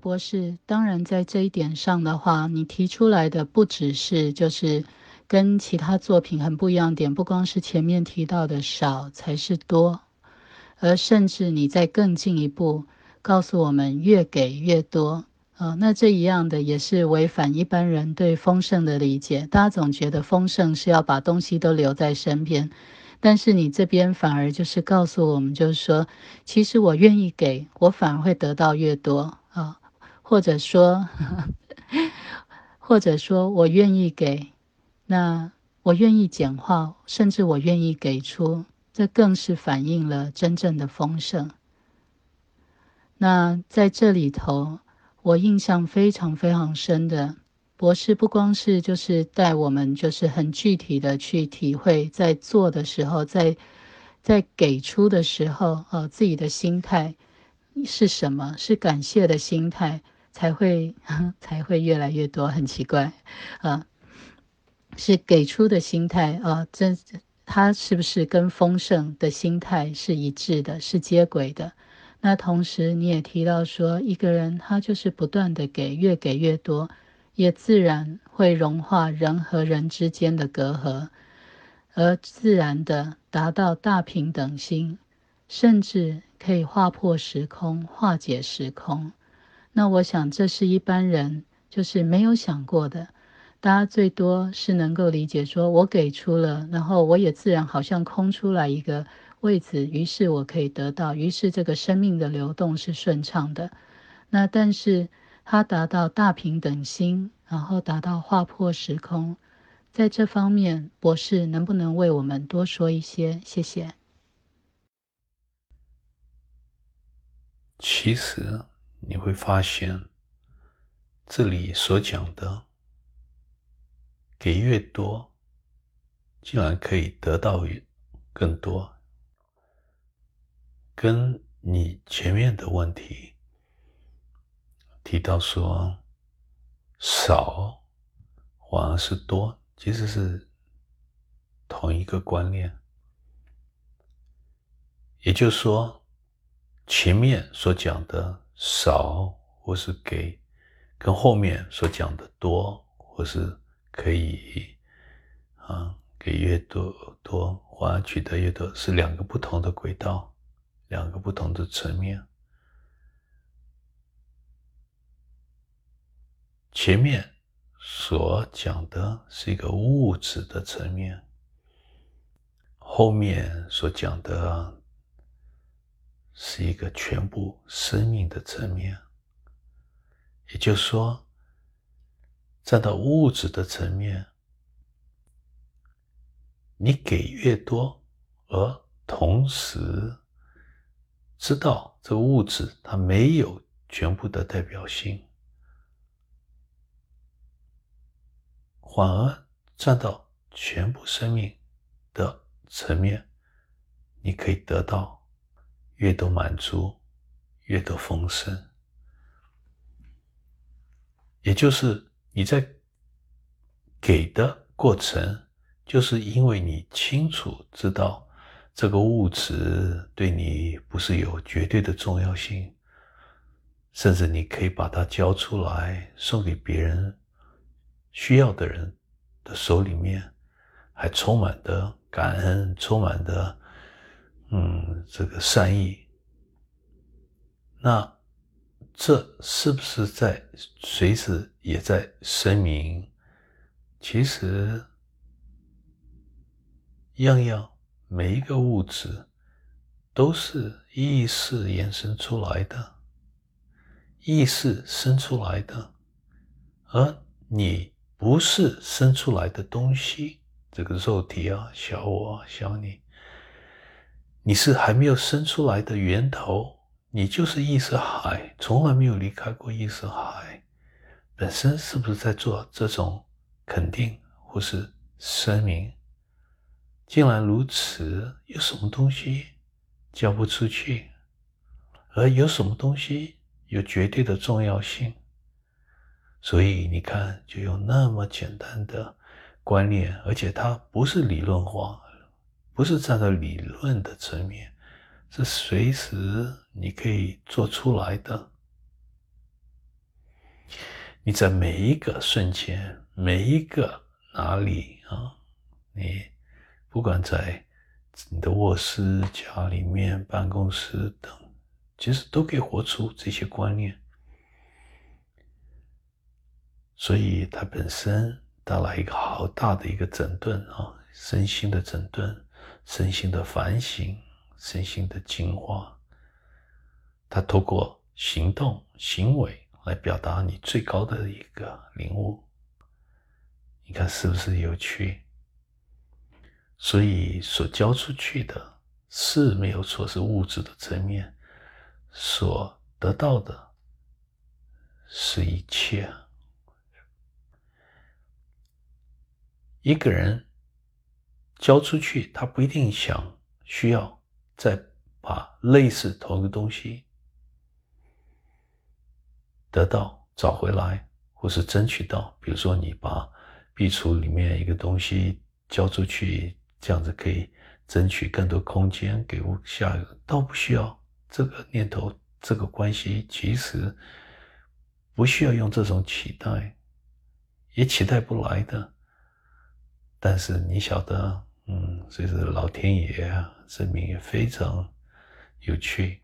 博士，当然在这一点上的话，你提出来的不只是就是跟其他作品很不一样点，不光是前面提到的少才是多，而甚至你再更进一步告诉我们越给越多。呃，那这一样的也是违反一般人对丰盛的理解。大家总觉得丰盛是要把东西都留在身边。但是你这边反而就是告诉我们，就是说，其实我愿意给，我反而会得到越多啊，或者说，或者说我愿意给，那我愿意简化，甚至我愿意给出，这更是反映了真正的丰盛。那在这里头，我印象非常非常深的。博士不光是就是带我们，就是很具体的去体会，在做的时候，在在给出的时候，呃，自己的心态是什么？是感谢的心态才会 才会越来越多。很奇怪，啊，是给出的心态啊，这他是不是跟丰盛的心态是一致的，是接轨的？那同时你也提到说，一个人他就是不断的给，越给越多。也自然会融化人和人之间的隔阂，而自然的达到大平等心，甚至可以划破时空、化解时空。那我想，这是一般人就是没有想过的。大家最多是能够理解，说我给出了，然后我也自然好像空出来一个位置，于是我可以得到，于是这个生命的流动是顺畅的。那但是。他达到大平等心，然后达到划破时空，在这方面，博士能不能为我们多说一些？谢谢。其实你会发现，这里所讲的给越多，竟然可以得到更多，跟你前面的问题。提到说少反而是多，其实是同一个观念。也就是说，前面所讲的少或是给，跟后面所讲的多或是可以啊给越多多，反而取得越多，是两个不同的轨道，两个不同的层面。前面所讲的是一个物质的层面，后面所讲的是一个全部生命的层面。也就是说，站到物质的层面，你给越多，而同时知道这物质它没有全部的代表性。反而站到全部生命的层面，你可以得到越多满足，越多丰盛。也就是你在给的过程，就是因为你清楚知道这个物质对你不是有绝对的重要性，甚至你可以把它交出来送给别人。需要的人的手里面，还充满的感恩，充满的嗯这个善意。那这是不是在随时也在声明？其实样样每一个物质都是意识延伸出来的，意识生出来的，而你。不是生出来的东西，这个肉体啊，小我、小你，你是还没有生出来的源头，你就是意识海，从来没有离开过意识海。本身是不是在做这种肯定或是声明？既然如此，有什么东西交不出去？而有什么东西有绝对的重要性？所以你看，就有那么简单的观念，而且它不是理论化，不是站在理论的层面，是随时你可以做出来的。你在每一个瞬间，每一个哪里啊，你不管在你的卧室、家里面、办公室等，其实都可以活出这些观念。所以它本身带来一个好大的一个整顿啊，身心的整顿，身心的反省，身心的净化。他透过行动、行为来表达你最高的一个领悟。你看是不是有趣？所以所交出去的是没有错，是物质的层面，所得到的是一切。一个人交出去，他不一定想需要再把类似同一个东西得到找回来，或是争取到。比如说，你把壁橱里面一个东西交出去，这样子可以争取更多空间给我下一个，倒不需要这个念头，这个关系其实不需要用这种期待，也期待不来的。但是你晓得，嗯，所以说老天爷啊，生命也非常有趣，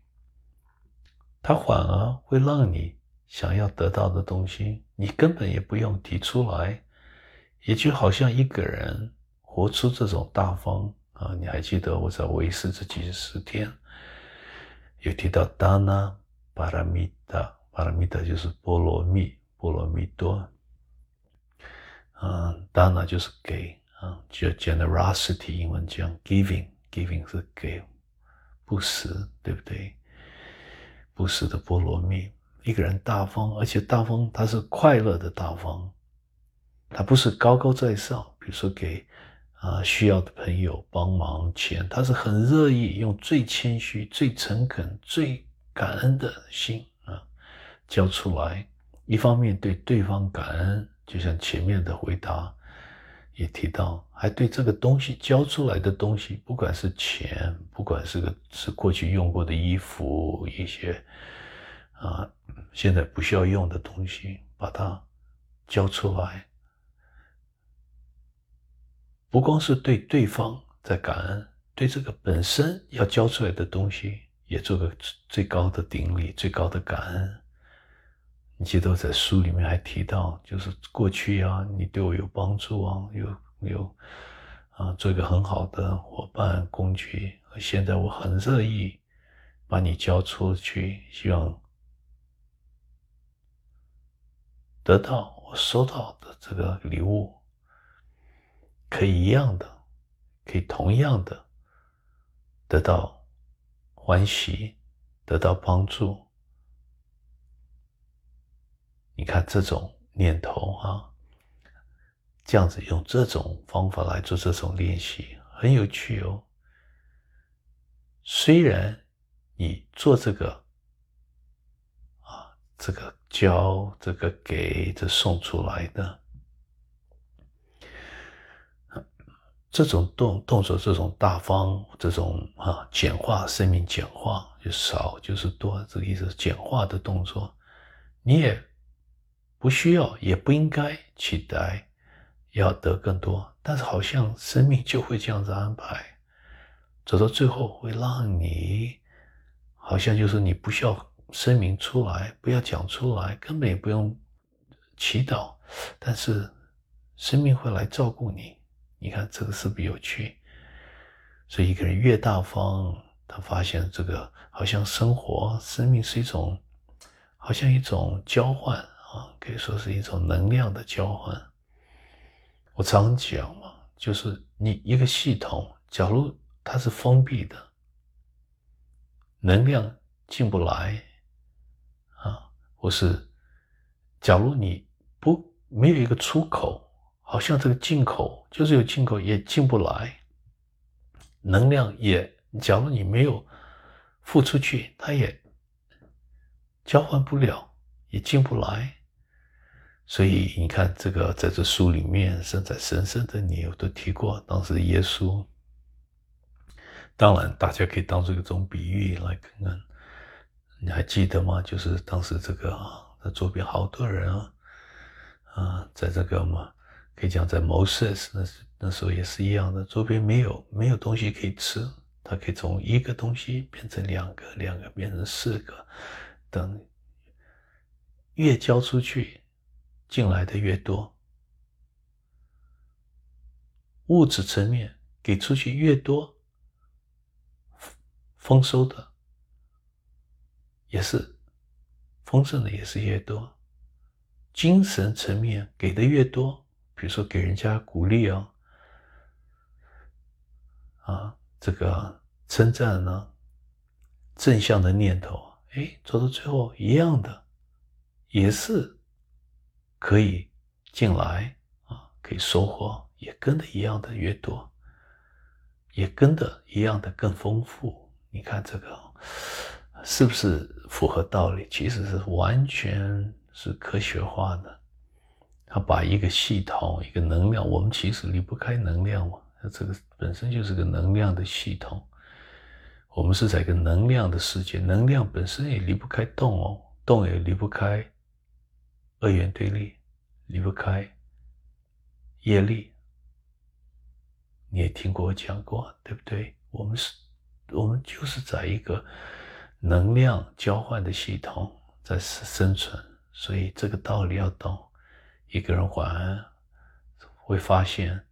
他反而会让你想要得到的东西，你根本也不用提出来，也就好像一个人活出这种大方啊！你还记得我在维斯这几十天有提到达那巴拉米达，巴拉米达就是波罗蜜，波罗蜜多，嗯，达那就是给。啊，叫 generosity，英文讲 giving，giving 是给，不施，对不对？不施的菠萝蜜，一个人大方，而且大方他是快乐的大方，他不是高高在上，比如说给啊需要的朋友帮忙钱，他是很乐意用最谦虚、最诚恳、最感恩的心啊交出来。一方面对对方感恩，就像前面的回答。也提到，还对这个东西交出来的东西，不管是钱，不管是个是过去用过的衣服，一些啊现在不需要用的东西，把它交出来，不光是对对方在感恩，对这个本身要交出来的东西，也做个最高的顶礼，最高的感恩。你记得我在书里面还提到，就是过去啊，你对我有帮助啊，有有啊，做一个很好的伙伴工具。现在我很乐意把你交出去，希望得到我收到的这个礼物，可以一样的，可以同样的得到欢喜，得到帮助。你看这种念头啊，这样子用这种方法来做这种练习，很有趣哦。虽然你做这个啊，这个教、这个给、这送出来的这种动动作，这种大方，这种啊简化生命，简化就少就是多，这个意思，简化的动作，你也。不需要，也不应该期待要得更多，但是好像生命就会这样子安排，走到最后会让你好像就是你不需要声明出来，不要讲出来，根本也不用祈祷，但是生命会来照顾你。你看这个是不是有趣？所以一个人越大方，他发现这个好像生活、生命是一种，好像一种交换。可以说是一种能量的交换。我常讲嘛，就是你一个系统，假如它是封闭的，能量进不来啊，或是假如你不没有一个出口，好像这个进口就是有进口也进不来，能量也，假如你没有付出去，它也交换不了，也进不来。所以你看，这个在这书里面，甚至神圣的你，我都提过。当时耶稣，当然大家可以当做一种比喻来看看。你还记得吗？就是当时这个他周边好多人啊，啊，在这个嘛，可以讲在谋事那时那时候也是一样的，周边没有没有东西可以吃，他可以从一个东西变成两个，两个变成四个，等越交出去，进来的越多，物质层面给出去越多，丰收的也是。丰盛的也是越多，精神层面给的越多，比如说给人家鼓励啊，啊，这个称赞呢，正向的念头，哎，走到最后一样的，也是可以进来啊，可以收获，也跟的一样的越多，也跟的一样的更丰富。你看这个。是不是符合道理？其实是完全是科学化的。他把一个系统、一个能量，我们其实离不开能量嘛。这个本身就是个能量的系统。我们是在一个能量的世界，能量本身也离不开动哦，动也离不开二元对立，离不开业力。你也听过我讲过，对不对？我们是，我们就是在一个。能量交换的系统在生存，所以这个道理要懂。一个人还会发现，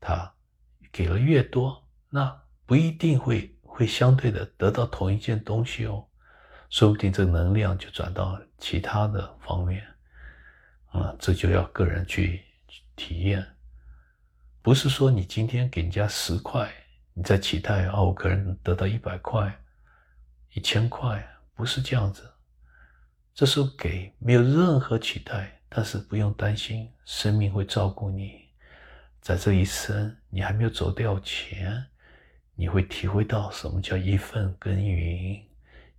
他给了越多，那不一定会会相对的得到同一件东西哦，说不定这个能量就转到其他的方面。啊，这就要个人去体验，不是说你今天给人家十块，你在期待啊，我可能得到一百块。一千块不是这样子，这时候给没有任何期待，但是不用担心，生命会照顾你，在这一生你还没有走掉前，你会体会到什么叫一份耕耘，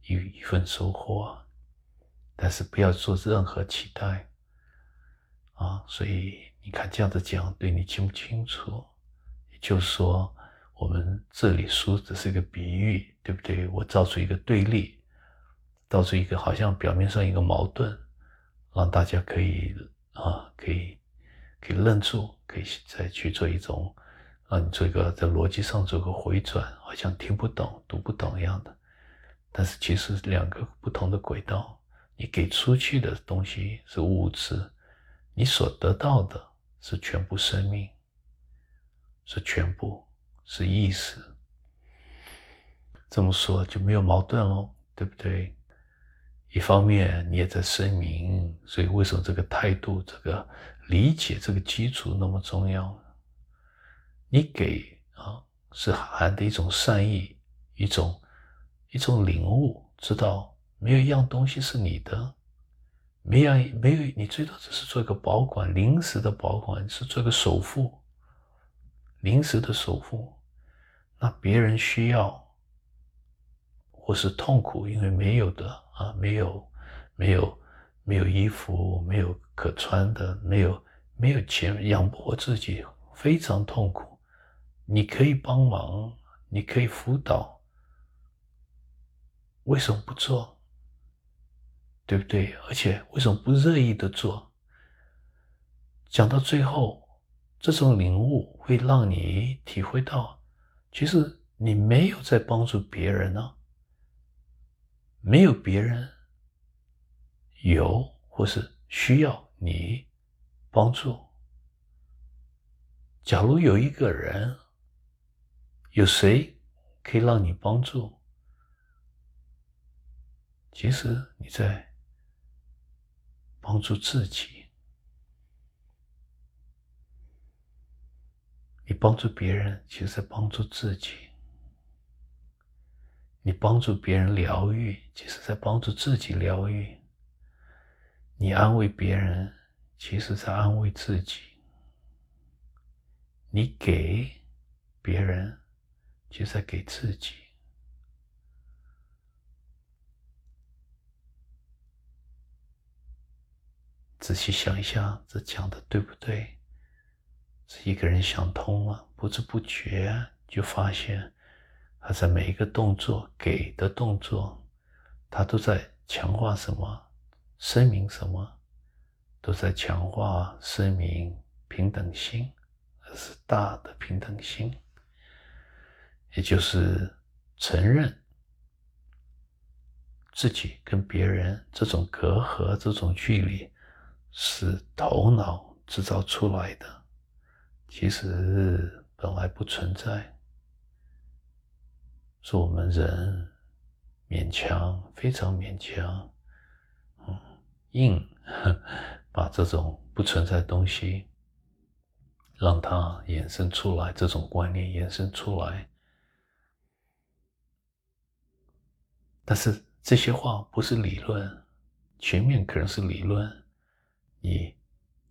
一一份收获，但是不要做任何期待啊！所以你看这样子讲，对你清不清楚？也就是说。我们这里说只是一个比喻，对不对？我造出一个对立，造出一个好像表面上一个矛盾，让大家可以啊，可以可以愣住，可以再去做一种，让你做一个在逻辑上做个回转，好像听不懂、读不懂一样的。但是其实两个不同的轨道，你给出去的东西是物质，你所得到的是全部生命，是全部。是意识，这么说就没有矛盾喽，对不对？一方面你也在声明，所以为什么这个态度、这个理解、这个基础那么重要？你给啊，是含的一种善意，一种一种领悟，知道没有一样东西是你的，没有没有，你最多只是做一个保管，临时的保管，是做个守护，临时的守护。那别人需要，或是痛苦，因为没有的啊，没有，没有，没有衣服，没有可穿的，没有，没有钱养活自己，非常痛苦。你可以帮忙，你可以辅导，为什么不做？对不对？而且为什么不乐意的做？讲到最后，这种领悟会让你体会到。其实你没有在帮助别人呢，没有别人有或是需要你帮助。假如有一个人，有谁可以让你帮助？其实你在帮助自己。你帮助别人，其实在帮助自己；你帮助别人疗愈，其实在帮助自己疗愈；你安慰别人，其实在安慰自己；你给别人，其实在给自己。仔细想一下，这讲的对不对？是一个人想通了，不知不觉就发现，他在每一个动作给的动作，他都在强化什么？声明什么，都在强化声明平等心，而是大的平等心，也就是承认自己跟别人这种隔阂、这种距离是头脑制造出来的，其实本来不存在。是我们人勉强，非常勉强，嗯，硬 把这种不存在的东西让它衍生出来，这种观念衍生出来。但是这些话不是理论，前面可能是理论，你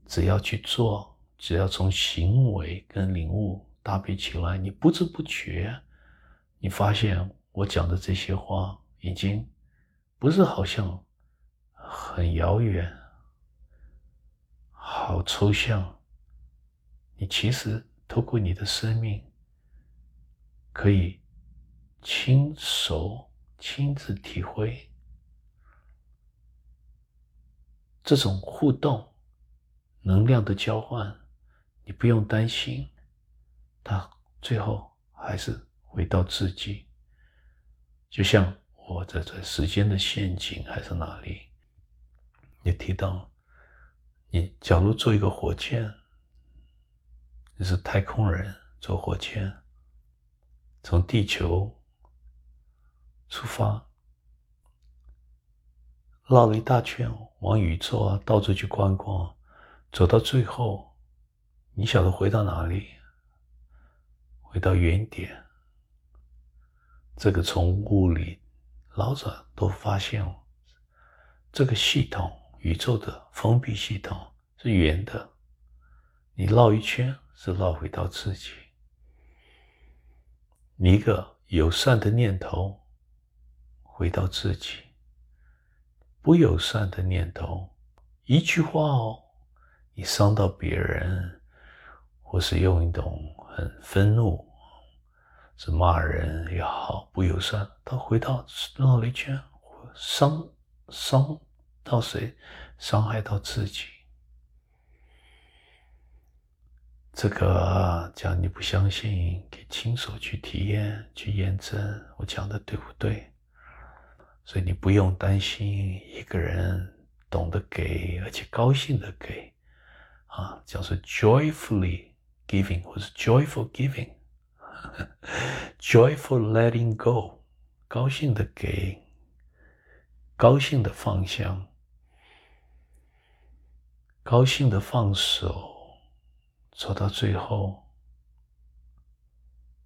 只要去做，只要从行为跟领悟搭配起来，你不知不觉。你发现我讲的这些话已经不是好像很遥远、好抽象。你其实透过你的生命，可以亲手亲自体会这种互动、能量的交换。你不用担心，它最后还是。回到自己，就像我在这时间的陷阱还是哪里？也提到，你假如做一个火箭，你是太空人坐火箭，从地球出发，绕了一大圈，往宇宙啊到处去观光，走到最后，你晓得回到哪里？回到原点。这个从物理老者都发现了，这个系统宇宙的封闭系统是圆的，你绕一圈是绕回到自己。你一个友善的念头回到自己，不友善的念头，一句话哦，你伤到别人，或是用一种很愤怒。是骂人也好，不友善，他回到绕了一圈，伤伤到谁？伤害到自己。这个讲你不相信，可以亲手去体验、去验证，我讲的对不对？所以你不用担心一个人懂得给，而且高兴的给，啊，叫做 joyfully giving 或者 joyful giving。Joyful letting go，高兴的给，高兴的放下，高兴的放手，走到最后，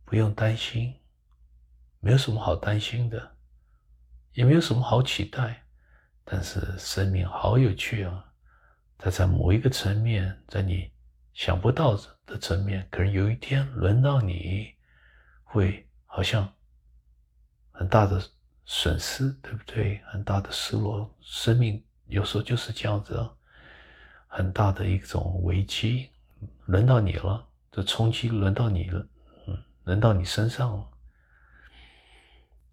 不用担心，没有什么好担心的，也没有什么好期待。但是生命好有趣啊！它在某一个层面，在你想不到的层面，可能有一天轮到你。会好像很大的损失，对不对？很大的失落，生命有时候就是这样子，很大的一种危机，轮到你了，这冲击轮到你了，嗯，轮到你身上了。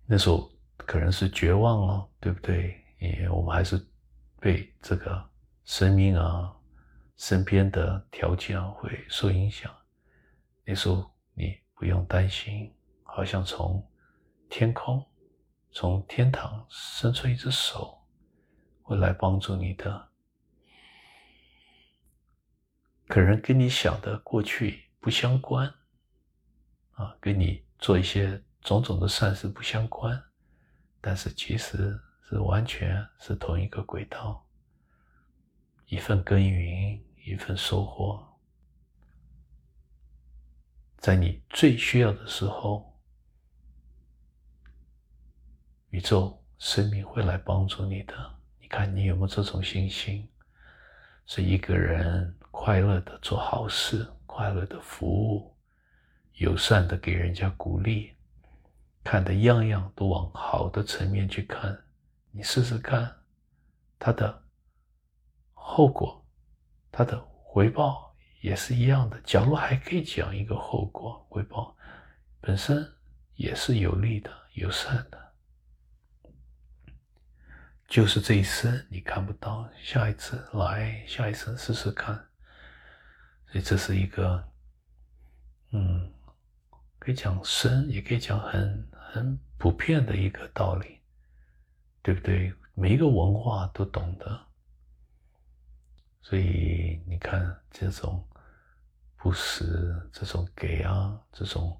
那时候可能是绝望了，对不对？为我们还是被这个生命啊、身边的条件会受影响。那时候你。不用担心，好像从天空、从天堂伸出一只手，会来帮助你的。可能跟你想的过去不相关，啊，跟你做一些种种的善事不相关，但是其实是完全是同一个轨道，一份耕耘，一份收获。在你最需要的时候，宇宙生命会来帮助你的。你看，你有没有这种信心？是一个人快乐的做好事，快乐的服务，友善的给人家鼓励，看的样样都往好的层面去看。你试试看，他的后果，他的回报。也是一样的。假如还可以讲一个后果回报，本身也是有利的、友善的。就是这一生你看不到，下一次来，下一生试试看。所以这是一个，嗯，可以讲深，也可以讲很很普遍的一个道理，对不对？每一个文化都懂得。所以你看这种不施，这种给啊，这种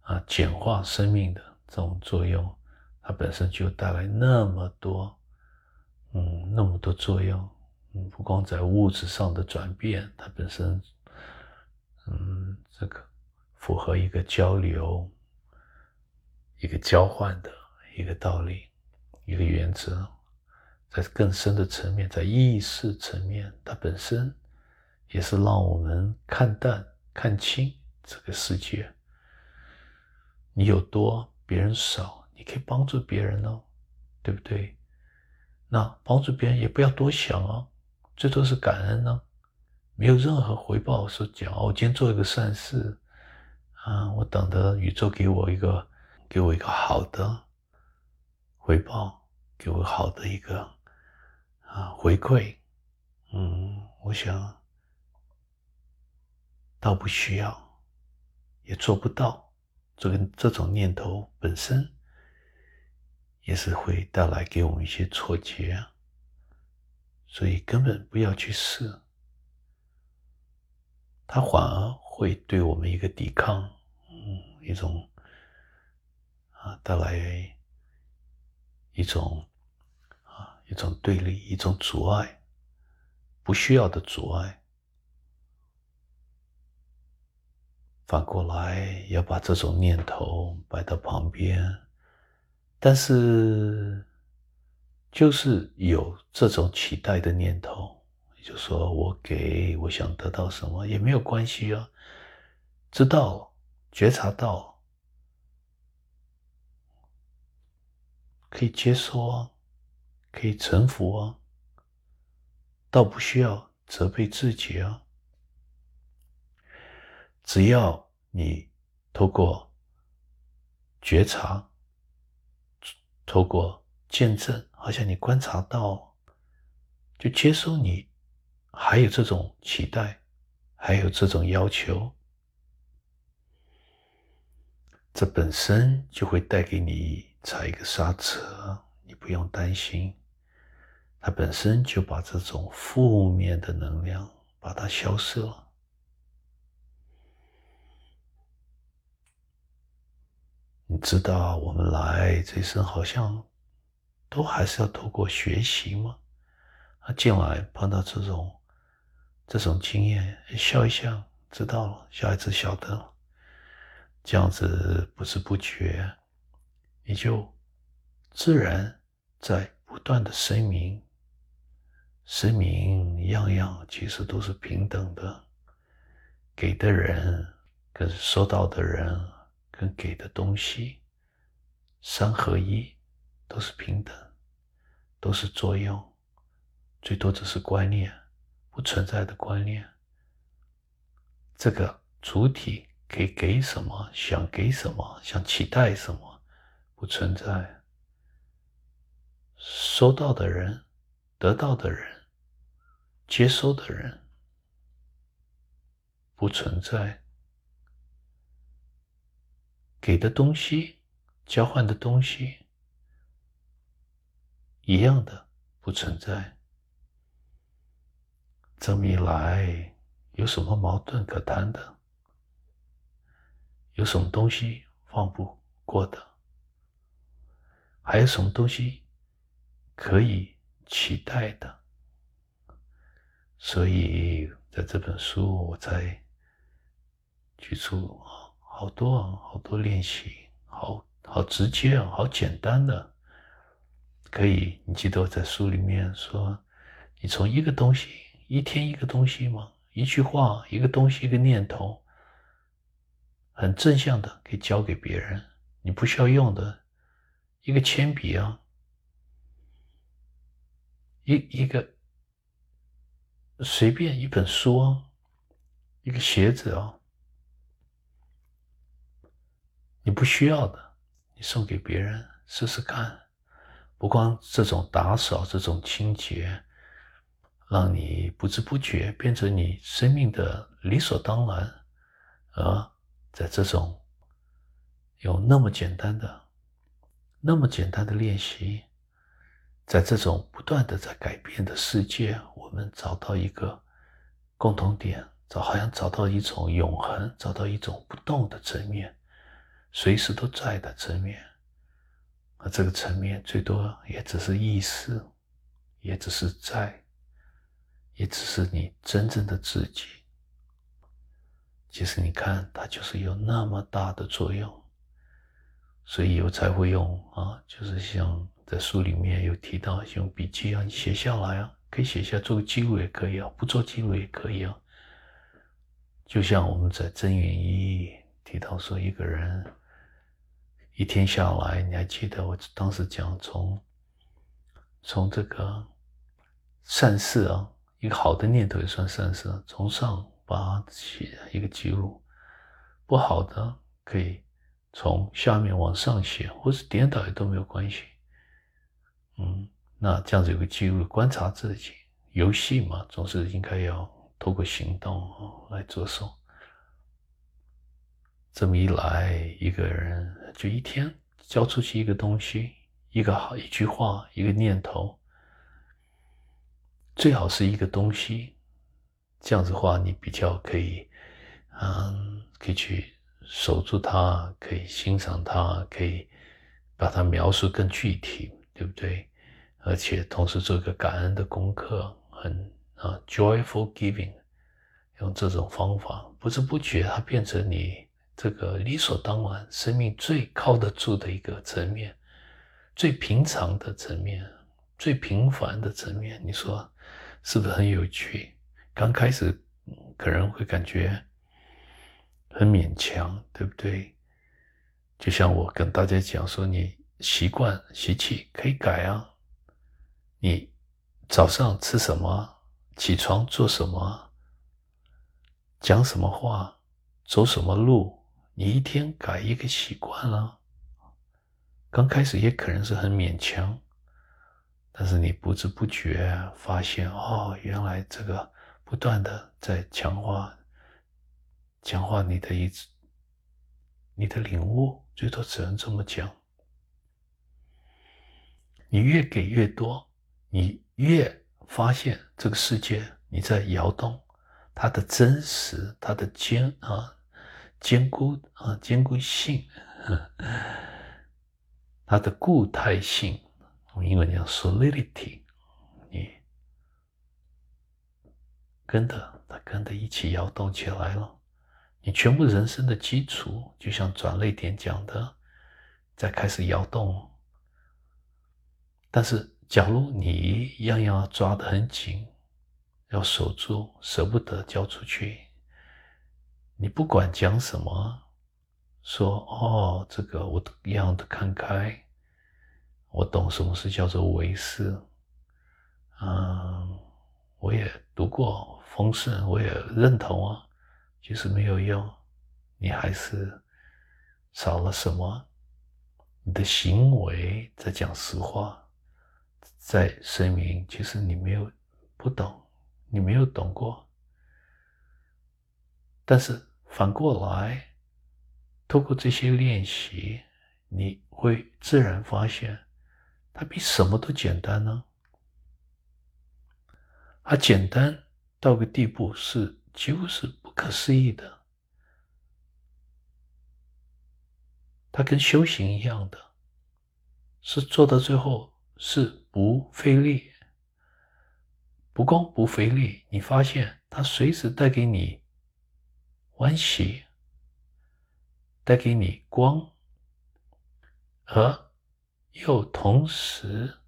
啊简化生命的这种作用。它本身就带来那么多，嗯，那么多作用，嗯，不光在物质上的转变，它本身，嗯，这个符合一个交流、一个交换的一个道理、一个原则，在更深的层面，在意识层面，它本身也是让我们看淡、看清这个世界。你有多，别人少。你可以帮助别人哦，对不对？那帮助别人也不要多想哦，最多是感恩呢，没有任何回报。说讲哦，我今天做一个善事啊，我等着宇宙给我一个，给我一个好的回报，给我好的一个啊回馈。嗯，我想倒不需要，也做不到。这个这种念头本身。也是会带来给我们一些错觉，所以根本不要去试，它反而会对我们一个抵抗，嗯，一种啊带来一种啊一种对立，一种阻碍，不需要的阻碍。反过来要把这种念头摆到旁边。但是，就是有这种期待的念头，就说，我给我想得到什么也没有关系啊。知道、觉察到，可以接受啊，可以臣服啊，倒不需要责备自己啊。只要你透过觉察。透过见证，好像你观察到，就接受你还有这种期待，还有这种要求，这本身就会带给你踩一个刹车，你不用担心，它本身就把这种负面的能量把它消失了。你知道我们来这一生好像都还是要透过学习吗？啊，进来碰到这种这种经验，笑一笑，知道了，小孩子晓得了，这样子不知不觉，你就自然在不断的声明，声明样样其实都是平等的，给的人跟收到的人。跟给的东西三合一，都是平等，都是作用，最多只是观念，不存在的观念。这个主体可以给什么，想给什么，想期待什么，不存在。收到的人，得到的人，接收的人，不存在。给的东西，交换的东西，一样的不存在。这么一来，有什么矛盾可谈的？有什么东西放不过的？还有什么东西可以期待的？所以，在这本书，我在举出。好多，好多练习，好好直接，好简单的，可以。你记得我在书里面说，你从一个东西，一天一个东西吗？一句话，一个东西，一个念头，很正向的，可以交给别人。你不需要用的，一个铅笔啊，一一个随便一本书啊，一个鞋子啊。你不需要的，你送给别人试试看，不光这种打扫、这种清洁，让你不知不觉变成你生命的理所当然，而在这种有那么简单的、那么简单的练习，在这种不断的在改变的世界，我们找到一个共同点，找好像找到一种永恒，找到一种不动的层面，随时都在的层面。而这个层面最多也只是意识，也只是在，也只是你真正的自己。其实你看，它就是有那么大的作用，所以我才会用啊，就是像在书里面有提到用笔记啊，你写下来啊，可以写下做个记录也可以啊，不做记录也可以啊。就像我们在真元一提到说，一个人。一天下来，你还记得我当时讲从从这个善事啊，一个好的念头也算善事，从上把起一个记录；不好的可以从下面往上写，或是颠倒也都没有关系。嗯，那这样子有个记录，观察自己，游戏嘛，总是应该要透过行动来着手。这么一来，一个人就一天交出去一个东西，一个好一句话，一个念头，最好是一个东西。这样子话，你比较可以，嗯，可以去守住它，可以欣赏它，可以把它描述更具体，对不对？而且同时做一个感恩的功课，很啊，joyful giving，用这种方法，不知不觉它变成你。这个理所当然，生命最靠得住的一个层面，最平常的层面，最平凡的层面，你说是不是很有趣？刚开始可能会感觉很勉强，对不对？就像我跟大家讲说，你习惯习气可以改啊。你早上吃什么？起床做什么？讲什么话？走什么路？你一天改一个习惯了，刚开始也可能是很勉强，但是你不知不觉发现，哦，原来这个不断的在强化，强化你的一你的领悟，最多只能这么讲。你越给越多，你越发现这个世界你在摇动，它的真实，它的坚啊。坚固啊，坚固性，它的固态性，英文叫 solidity，你跟着它跟着一起摇动起来了。你全部人生的基础，就像转泪点讲的，在开始摇动。但是，假如你样样抓得很紧，要守住，舍不得交出去。你不管讲什么，说哦，这个我都一样的看开，我懂什么是叫做为师，嗯，我也读过丰盛，我也认同啊，其实没有用，你还是少了什么，你的行为在讲实话，在声明，其实你没有不懂，你没有懂过，但是。反过来，透过这些练习，你会自然发现，它比什么都简单呢。它简单到个地步，是几乎是不可思议的。它跟修行一样的，是做到最后是不费力，不光不费力，你发现它随时带给你。欢喜带给你光，而又同时，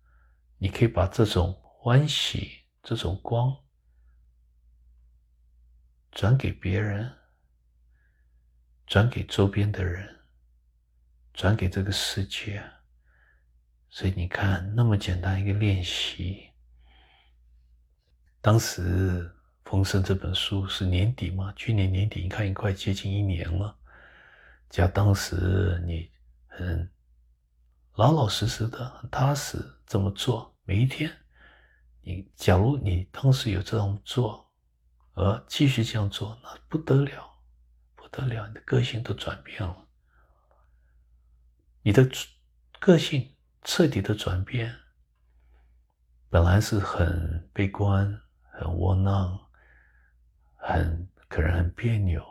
你可以把这种欢喜、这种光转给别人，转给周边的人，转给这个世界。所以你看，那么简单一个练习，当时。《丰盛》这本书是年底嘛？去年年底，你看，已经快接近一年了。加当时你很老老实实的、很踏实，这么做，每一天，你假如你当时有这样做，而继续这样做，那不得了，不得了，你的个性都转变了，你的个性彻底的转变，本来是很悲观、很窝囊、很可能很别扭，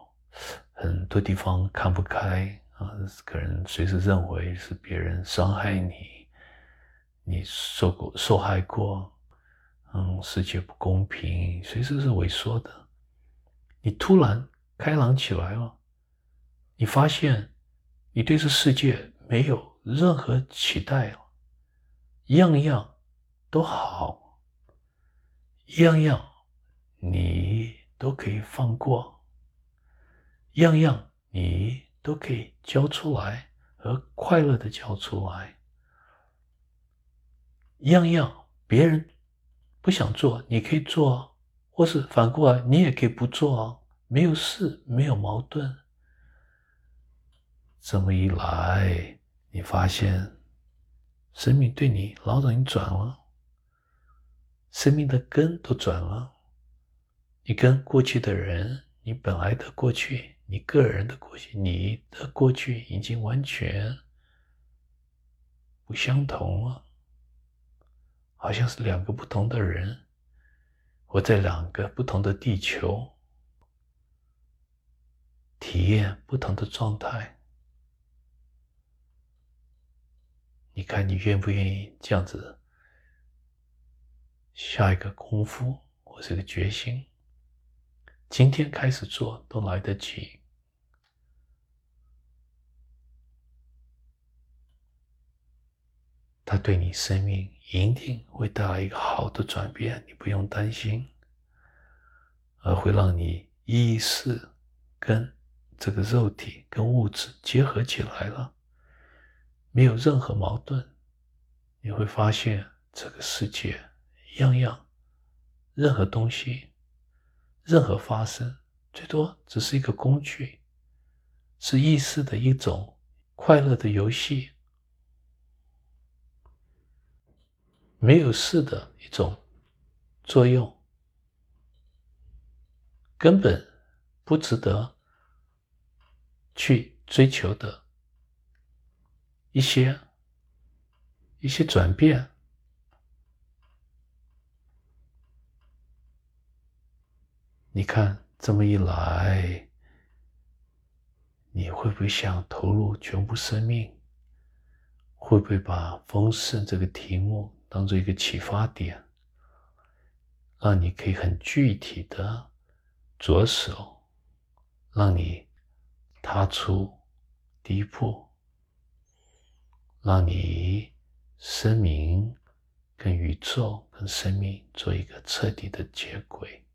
很多地方看不开。啊，可能随时认为是别人伤害你，你受过受害过，嗯，世界不公平，随时是萎缩的。你突然开朗起来了，你发现你对这世界没有任何期待了，样样都好，样样你都可以放过，样样你。都可以交出来，和快乐的交出来。样样别人不想做，你可以做；或是反过来，你也可以不做，没有事，没有矛盾。这么一来，你发现生命对你老早已经转了，生命的根都转了。你跟过去的人，你本来的过去。你个人的过去，你的过去已经完全不相同了，好像是两个不同的人，活在两个不同的地球，体验不同的状态。你看，你愿不愿意这样子下一个功夫或是个决心？今天开始做都来得及。它对你生命一定会带来一个好的转变，你不用担心，而会让你意识跟这个肉体跟物质结合起来了，没有任何矛盾。你会发现这个世界样样、任何东西、任何发生，最多只是一个工具，是意识的一种快乐的游戏。没有事的一种作用，根本不值得去追求的一些一些转变。你看，这么一来，你会不会想投入全部生命？会不会把丰盛这个题目？当做一个启发点，让你可以很具体的着手，让你踏出第一步，让你生命跟宇宙跟生命做一个彻底的接轨。